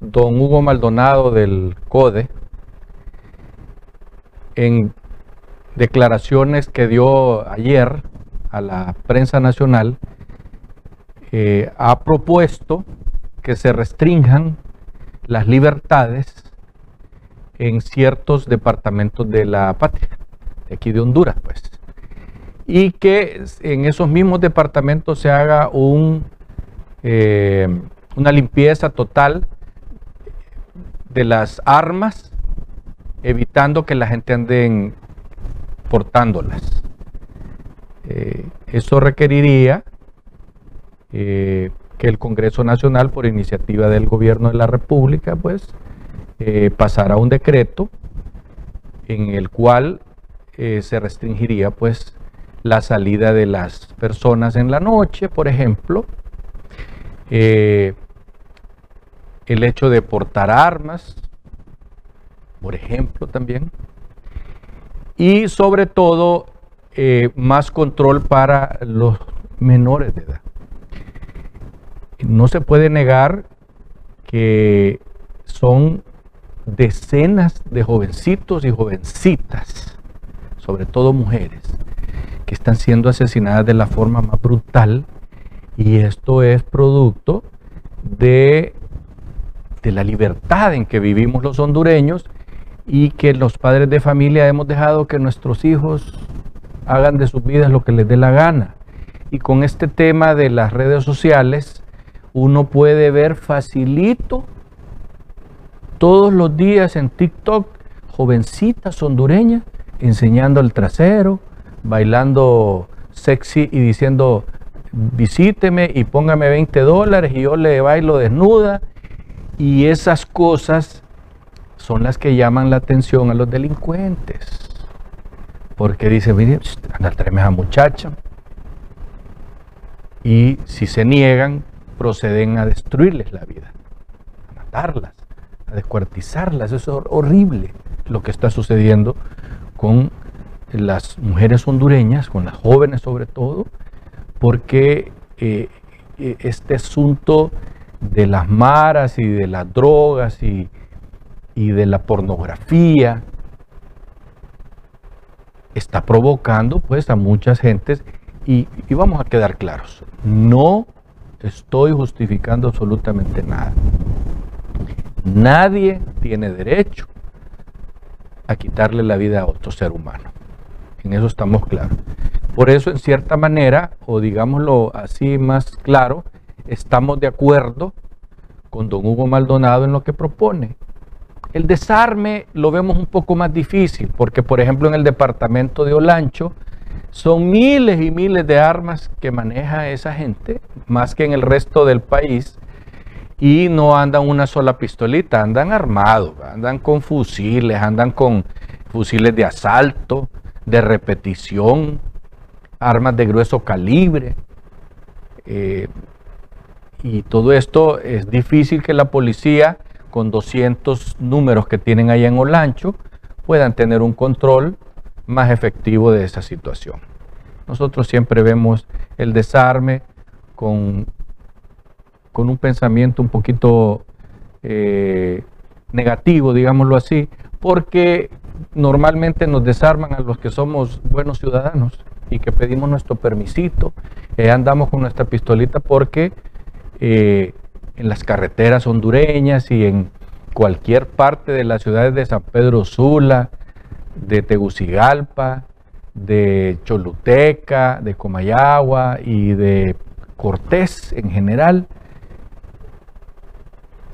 don Hugo Maldonado del CODE, en declaraciones que dio ayer a la prensa nacional, eh, ha propuesto que se restrinjan las libertades en ciertos departamentos de la patria, de aquí de Honduras, pues. Y que en esos mismos departamentos se haga un, eh, una limpieza total de las armas, evitando que la gente ande portándolas. Eh, eso requeriría eh, que el Congreso Nacional, por iniciativa del Gobierno de la República, pues eh, pasara un decreto en el cual se restringiría pues la salida de las personas en la noche, por ejemplo, el hecho de portar armas, por ejemplo, también, y sobre todo más control para los menores de edad. No se puede negar que son decenas de jovencitos y jovencitas, sobre todo mujeres, que están siendo asesinadas de la forma más brutal y esto es producto de, de la libertad en que vivimos los hondureños y que los padres de familia hemos dejado que nuestros hijos hagan de sus vidas lo que les dé la gana. Y con este tema de las redes sociales, uno puede ver facilito todos los días en TikTok jovencitas hondureñas enseñando el trasero, bailando sexy y diciendo visíteme y póngame 20 dólares y yo le bailo desnuda. Y esas cosas son las que llaman la atención a los delincuentes. Porque dice, mire, anda, tráeme a muchacha. Y si se niegan, proceden a destruirles la vida, a matarlas, a descuartizarlas. Eso es horrible lo que está sucediendo con las mujeres hondureñas, con las jóvenes sobre todo, porque eh, eh, este asunto de las maras y de las drogas y, de la pornografía está provocando pues a muchas gentes y, y vamos a quedar claros, no estoy justificando absolutamente nada. Nadie tiene derecho a quitarle la vida a otro ser humano. En eso estamos claros. Por eso, en cierta manera, o digámoslo así más claro, estamos de acuerdo con don Hugo Maldonado en lo que propone. El desarme lo vemos un poco más difícil, porque por ejemplo en el departamento de Olancho, son miles y miles de armas que maneja esa gente, más que en el resto del país, y no andan una sola pistolita, andan armados, andan con fusiles, andan con fusiles de asalto, de repetición, armas de grueso calibre. Eh, y todo esto es difícil que la policía, con 200 números que tienen ahí en Olancho, puedan tener un control más efectivo de esa situación. Nosotros siempre vemos el desarme con, con un pensamiento un poquito eh, negativo, digámoslo así, porque normalmente nos desarman a los que somos buenos ciudadanos y que pedimos nuestro permisito, eh, andamos con nuestra pistolita porque eh, en las carreteras hondureñas y en cualquier parte de las ciudades de San Pedro Sula, de Tegucigalpa, de Choluteca, de Comayagua y de Cortés en general.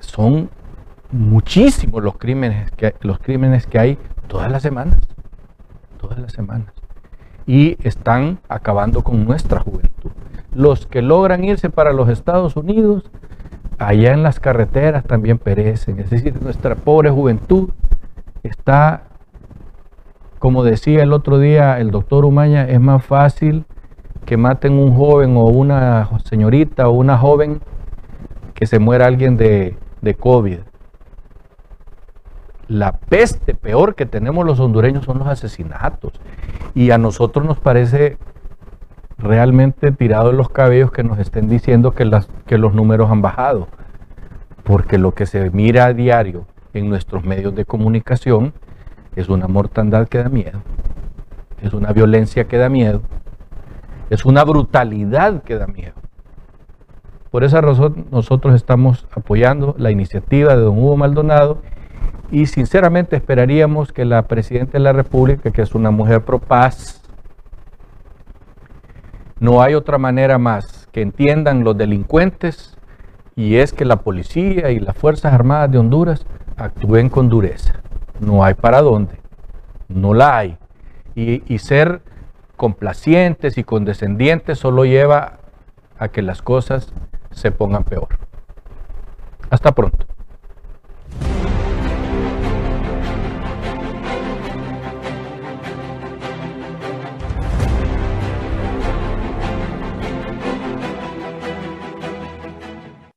Son muchísimos los crímenes que, los crímenes que hay todas las semanas, todas las semanas. Y están acabando con nuestra juventud. Los que logran irse para los Estados Unidos, allá en las carreteras también perecen. Es decir, nuestra pobre juventud está como decía el otro día el doctor Umaña, es más fácil que maten un joven o una señorita o una joven que se muera alguien de, de COVID. La peste peor que tenemos los hondureños son los asesinatos. Y a nosotros nos parece realmente tirado en los cabellos que nos estén diciendo que, que los números han bajado. porque lo que se mira a diario en nuestros medios de comunicación es una mortandad que da miedo, es una violencia que da miedo, es una brutalidad que da miedo. Por esa razón nosotros estamos apoyando la iniciativa de don Hugo Maldonado y sinceramente esperaríamos que la Presidenta de la República, que es una mujer pro paz, no hay otra manera más que entiendan los delincuentes y es que la policía y las Fuerzas Armadas de Honduras actúen con dureza. No hay para dónde, no la hay. Y, ser complacientes y condescendientes solo lleva a que las cosas se pongan peor. Hasta pronto.